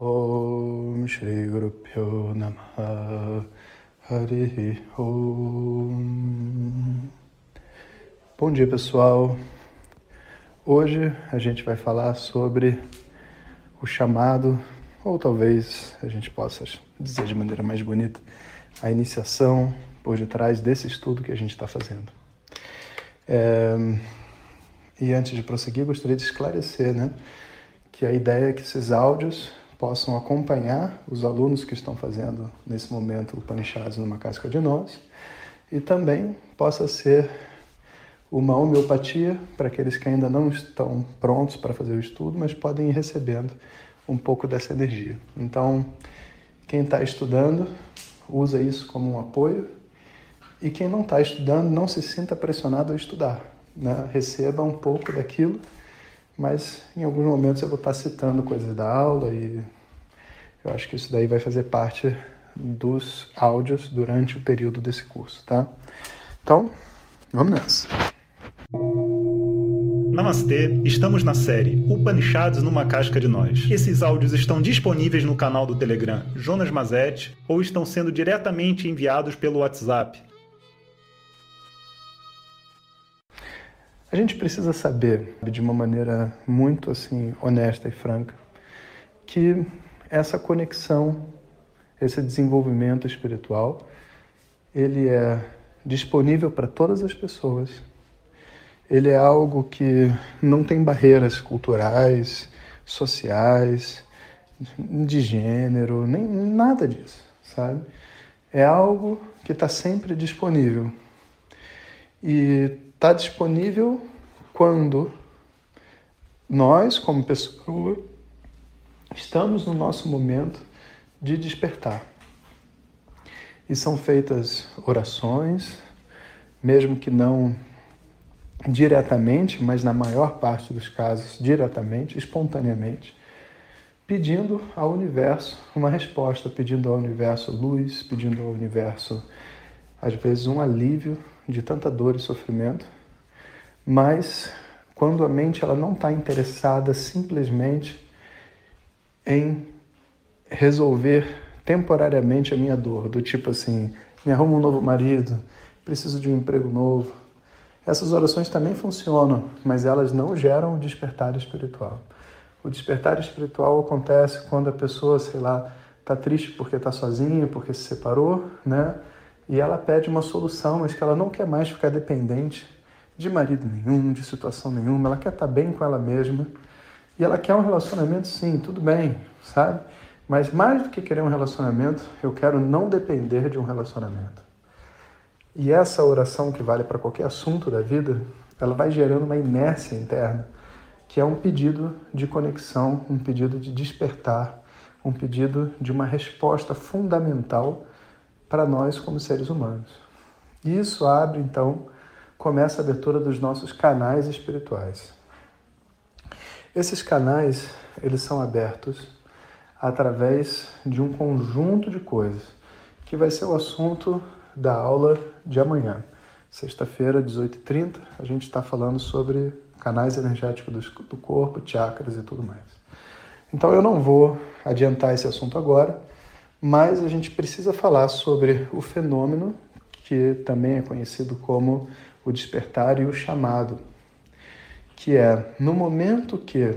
Om Shri Guru Pyo Namaha Hari Om. Bom dia, pessoal. Hoje a gente vai falar sobre o chamado, ou talvez a gente possa dizer de maneira mais bonita, a iniciação por detrás desse estudo que a gente está fazendo. É... E antes de prosseguir, gostaria de esclarecer né, que a ideia é que esses áudios possam acompanhar os alunos que estão fazendo nesse momento o Upanishads numa casca de nós e também possa ser uma homeopatia para aqueles que ainda não estão prontos para fazer o estudo, mas podem ir recebendo um pouco dessa energia. Então, quem está estudando, usa isso como um apoio e quem não está estudando, não se sinta pressionado a estudar. Né? Receba um pouco daquilo mas em alguns momentos eu vou estar citando coisas da aula e eu acho que isso daí vai fazer parte dos áudios durante o período desse curso, tá? Então, vamos nessa. Namastê, estamos na série Upanishads numa casca de nós. Esses áudios estão disponíveis no canal do Telegram Jonas Mazet ou estão sendo diretamente enviados pelo WhatsApp A gente precisa saber, de uma maneira muito assim honesta e franca, que essa conexão, esse desenvolvimento espiritual, ele é disponível para todas as pessoas. Ele é algo que não tem barreiras culturais, sociais, de gênero, nem nada disso, sabe? É algo que está sempre disponível. E está disponível quando nós, como pessoa, estamos no nosso momento de despertar. E são feitas orações, mesmo que não diretamente, mas na maior parte dos casos diretamente, espontaneamente, pedindo ao universo uma resposta, pedindo ao universo luz, pedindo ao universo, às vezes, um alívio de tanta dor e sofrimento, mas quando a mente ela não está interessada simplesmente em resolver temporariamente a minha dor, do tipo assim, me arruma um novo marido, preciso de um emprego novo. Essas orações também funcionam, mas elas não geram o despertar espiritual. O despertar espiritual acontece quando a pessoa, sei lá, está triste porque está sozinha, porque se separou, né? E ela pede uma solução, mas que ela não quer mais ficar dependente de marido nenhum, de situação nenhuma, ela quer estar bem com ela mesma e ela quer um relacionamento, sim, tudo bem, sabe? Mas mais do que querer um relacionamento, eu quero não depender de um relacionamento. E essa oração que vale para qualquer assunto da vida, ela vai gerando uma inércia interna, que é um pedido de conexão, um pedido de despertar, um pedido de uma resposta fundamental para nós como seres humanos. E isso abre, então, começa a abertura dos nossos canais espirituais. Esses canais, eles são abertos através de um conjunto de coisas, que vai ser o assunto da aula de amanhã. Sexta-feira, 18h30, a gente está falando sobre canais energéticos do corpo, chakras e tudo mais. Então eu não vou adiantar esse assunto agora, mas a gente precisa falar sobre o fenômeno que também é conhecido como o despertar e o chamado, que é no momento que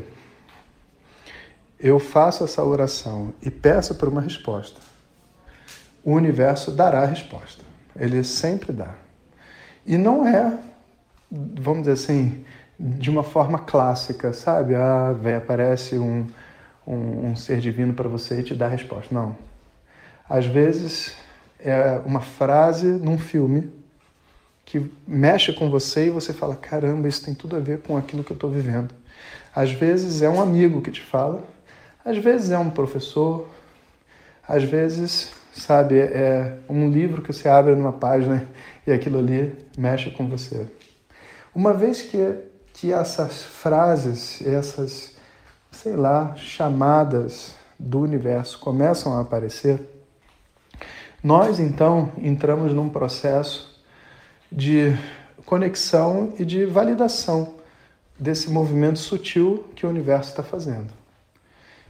eu faço essa oração e peço por uma resposta, o universo dará a resposta. Ele sempre dá. E não é, vamos dizer assim, de uma forma clássica, sabe? Ah, vem, aparece um, um, um ser divino para você e te dá a resposta. Não às vezes é uma frase num filme que mexe com você e você fala: caramba, isso tem tudo a ver com aquilo que eu estou vivendo. Às vezes é um amigo que te fala, às vezes é um professor, às vezes, sabe, é um livro que você abre numa página e aquilo ali mexe com você. Uma vez que, que essas frases, essas, sei lá, chamadas do universo começam a aparecer, nós então entramos num processo de conexão e de validação desse movimento sutil que o universo está fazendo.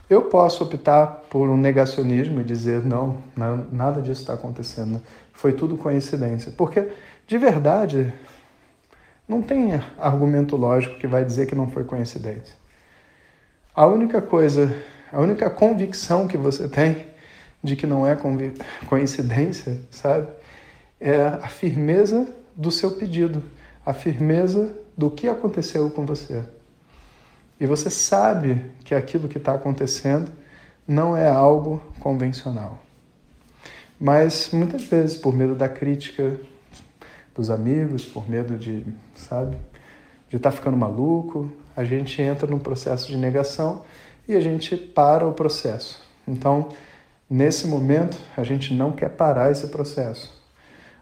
Eu posso optar por um negacionismo e dizer não, não nada disso está acontecendo. Foi tudo coincidência. Porque, de verdade, não tem argumento lógico que vai dizer que não foi coincidência. A única coisa, a única convicção que você tem de que não é coincidência, sabe? É a firmeza do seu pedido, a firmeza do que aconteceu com você. E você sabe que aquilo que está acontecendo não é algo convencional. Mas muitas vezes, por medo da crítica dos amigos, por medo de, sabe, de estar tá ficando maluco, a gente entra num processo de negação e a gente para o processo. Então, nesse momento, a gente não quer parar esse processo.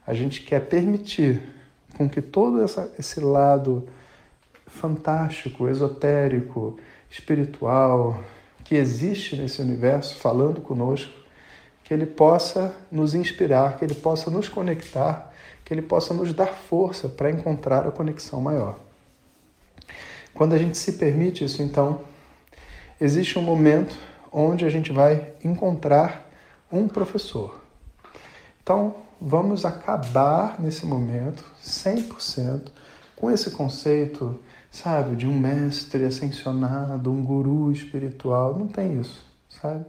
A gente quer permitir com que todo essa, esse lado fantástico, esotérico, espiritual que existe nesse universo falando conosco, que ele possa nos inspirar, que ele possa nos conectar, que ele possa nos dar força para encontrar a conexão maior. Quando a gente se permite isso, então, existe um momento onde a gente vai encontrar um professor. Então, vamos acabar nesse momento 100% com esse conceito, sabe, de um mestre ascensionado, um guru espiritual. Não tem isso, sabe?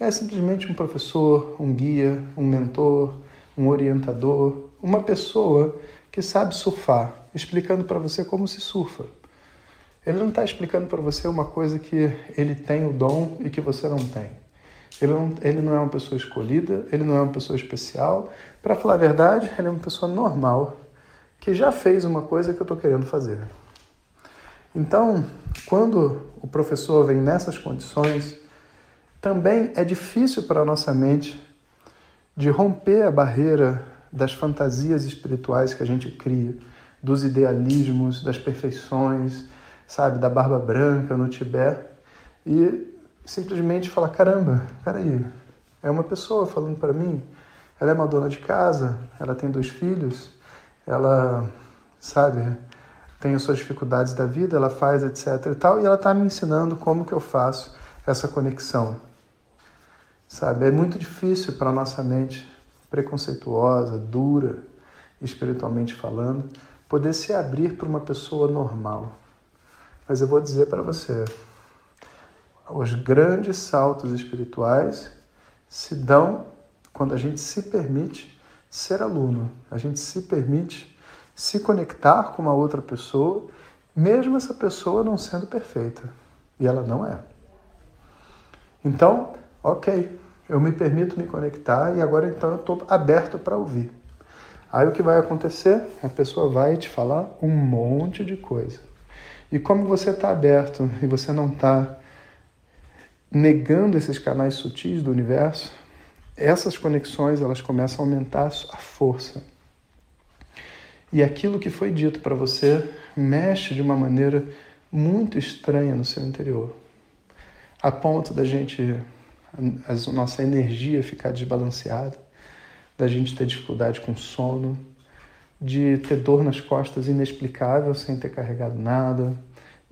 É simplesmente um professor, um guia, um mentor, um orientador, uma pessoa que sabe surfar, explicando para você como se surfa. Ele não está explicando para você uma coisa que ele tem o dom e que você não tem. Ele não, ele não é uma pessoa escolhida, ele não é uma pessoa especial. Para falar a verdade, ele é uma pessoa normal, que já fez uma coisa que eu estou querendo fazer. Então, quando o professor vem nessas condições, também é difícil para a nossa mente de romper a barreira das fantasias espirituais que a gente cria, dos idealismos, das perfeições, sabe, da barba branca no Tibete, e simplesmente falar: caramba, peraí, é uma pessoa falando para mim, ela é uma dona de casa, ela tem dois filhos, ela, sabe, tem as suas dificuldades da vida, ela faz, etc e tal, e ela está me ensinando como que eu faço essa conexão. Sabe, é muito difícil para nossa mente preconceituosa, dura, espiritualmente falando, poder se abrir para uma pessoa normal. Mas eu vou dizer para você, os grandes saltos espirituais se dão quando a gente se permite ser aluno, a gente se permite se conectar com uma outra pessoa, mesmo essa pessoa não sendo perfeita. E ela não é. Então, ok, eu me permito me conectar e agora então eu estou aberto para ouvir. Aí o que vai acontecer? A pessoa vai te falar um monte de coisa. E como você está aberto e você não está negando esses canais sutis do universo, essas conexões elas começam a aumentar a força. E aquilo que foi dito para você mexe de uma maneira muito estranha no seu interior, a ponto da gente, a nossa energia ficar desbalanceada, da gente ter dificuldade com sono, de ter dor nas costas inexplicável sem ter carregado nada,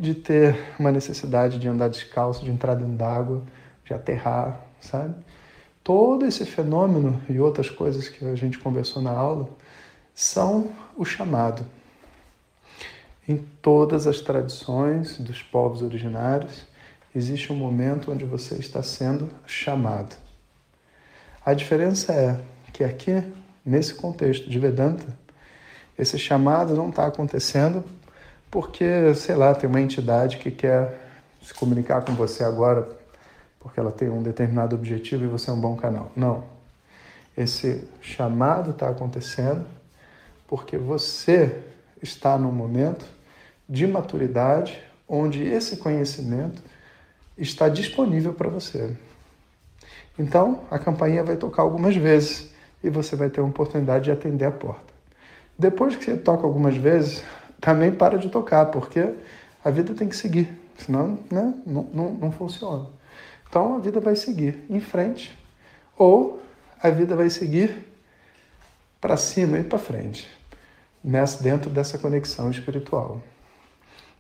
de ter uma necessidade de andar descalço, de entrar dentro d'água, de aterrar, sabe? Todo esse fenômeno e outras coisas que a gente conversou na aula são o chamado. Em todas as tradições dos povos originários, existe um momento onde você está sendo chamado. A diferença é que aqui, nesse contexto de Vedanta, esse chamado não está acontecendo porque, sei lá, tem uma entidade que quer se comunicar com você agora porque ela tem um determinado objetivo e você é um bom canal. Não. Esse chamado está acontecendo porque você está num momento de maturidade onde esse conhecimento está disponível para você. Então, a campainha vai tocar algumas vezes e você vai ter a oportunidade de atender a porta. Depois que você toca algumas vezes, também para de tocar, porque a vida tem que seguir, senão né, não, não, não funciona. Então a vida vai seguir em frente, ou a vida vai seguir para cima e para frente, dentro dessa conexão espiritual.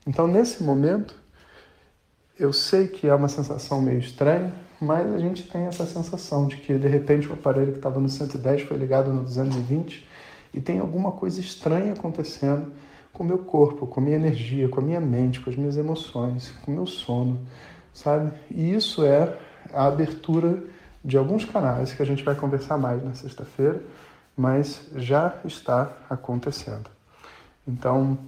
Então, nesse momento, eu sei que é uma sensação meio estranha, mas a gente tem essa sensação de que de repente o aparelho que estava no 110 foi ligado no 220 e tem alguma coisa estranha acontecendo com o meu corpo, com a minha energia, com a minha mente, com as minhas emoções, com o meu sono, sabe? E isso é a abertura de alguns canais que a gente vai conversar mais na sexta-feira, mas já está acontecendo. Então,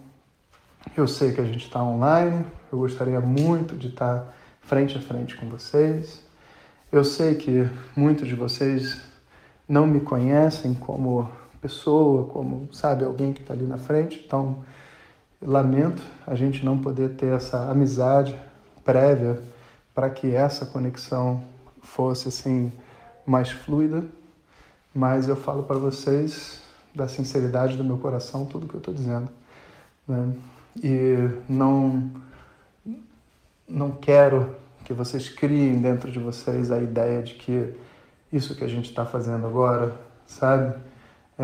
eu sei que a gente está online, eu gostaria muito de estar frente a frente com vocês. Eu sei que muitos de vocês não me conhecem como pessoa, como, sabe, alguém que está ali na frente, então lamento a gente não poder ter essa amizade prévia para que essa conexão fosse assim mais fluida, mas eu falo para vocês da sinceridade do meu coração tudo que eu estou dizendo. Né? E não, não quero que vocês criem dentro de vocês a ideia de que isso que a gente está fazendo agora, sabe,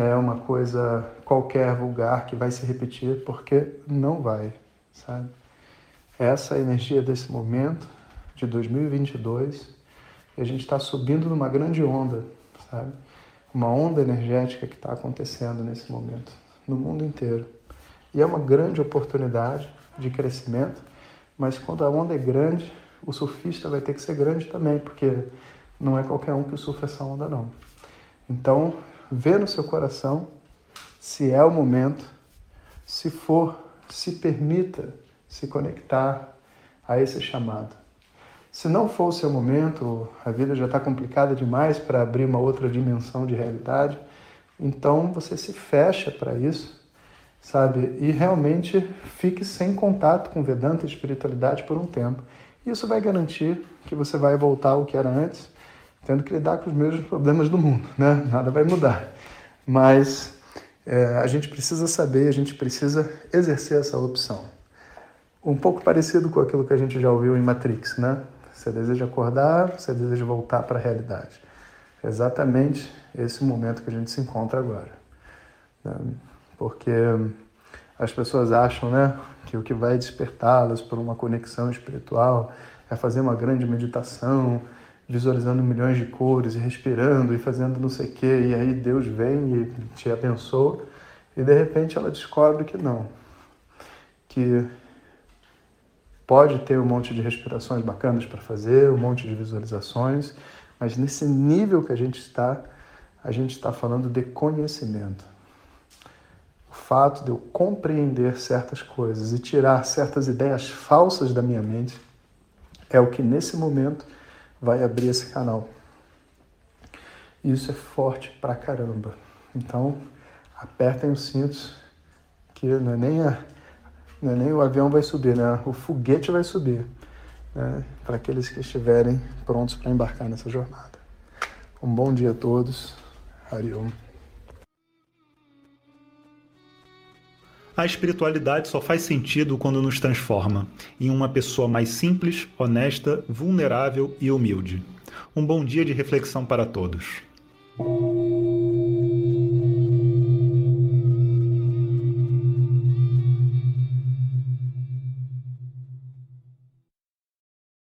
é uma coisa qualquer vulgar que vai se repetir, porque não vai, sabe? Essa é energia desse momento de 2022 e a gente está subindo numa grande onda, sabe? Uma onda energética que está acontecendo nesse momento no mundo inteiro. E é uma grande oportunidade de crescimento, mas quando a onda é grande, o surfista vai ter que ser grande também, porque não é qualquer um que surfa essa onda, não. Então, vê no seu coração se é o momento, se for, se permita se conectar a esse chamado. Se não for o seu momento, a vida já está complicada demais para abrir uma outra dimensão de realidade, então você se fecha para isso sabe? E realmente fique sem contato com Vedanta e espiritualidade por um tempo. Isso vai garantir que você vai voltar ao que era antes, tendo que lidar com os mesmos problemas do mundo, né? Nada vai mudar. Mas é, a gente precisa saber, a gente precisa exercer essa opção. Um pouco parecido com aquilo que a gente já ouviu em Matrix, né? Você deseja acordar, você deseja voltar para a realidade. É exatamente esse momento que a gente se encontra agora. Né? porque as pessoas acham né, que o que vai despertá-las por uma conexão espiritual é fazer uma grande meditação, visualizando milhões de cores e respirando e fazendo não sei o quê, e aí Deus vem e te abençoa, e de repente ela descobre que não, que pode ter um monte de respirações bacanas para fazer, um monte de visualizações, mas nesse nível que a gente está, a gente está falando de conhecimento. Fato de eu compreender certas coisas e tirar certas ideias falsas da minha mente é o que nesse momento vai abrir esse canal. Isso é forte pra caramba. Então, apertem os cintos, que não é nem, a, não é nem o avião vai subir, né? O foguete vai subir, né? Para aqueles que estiverem prontos para embarcar nessa jornada. Um bom dia a todos. Hariom. A espiritualidade só faz sentido quando nos transforma em uma pessoa mais simples, honesta, vulnerável e humilde. Um bom dia de reflexão para todos.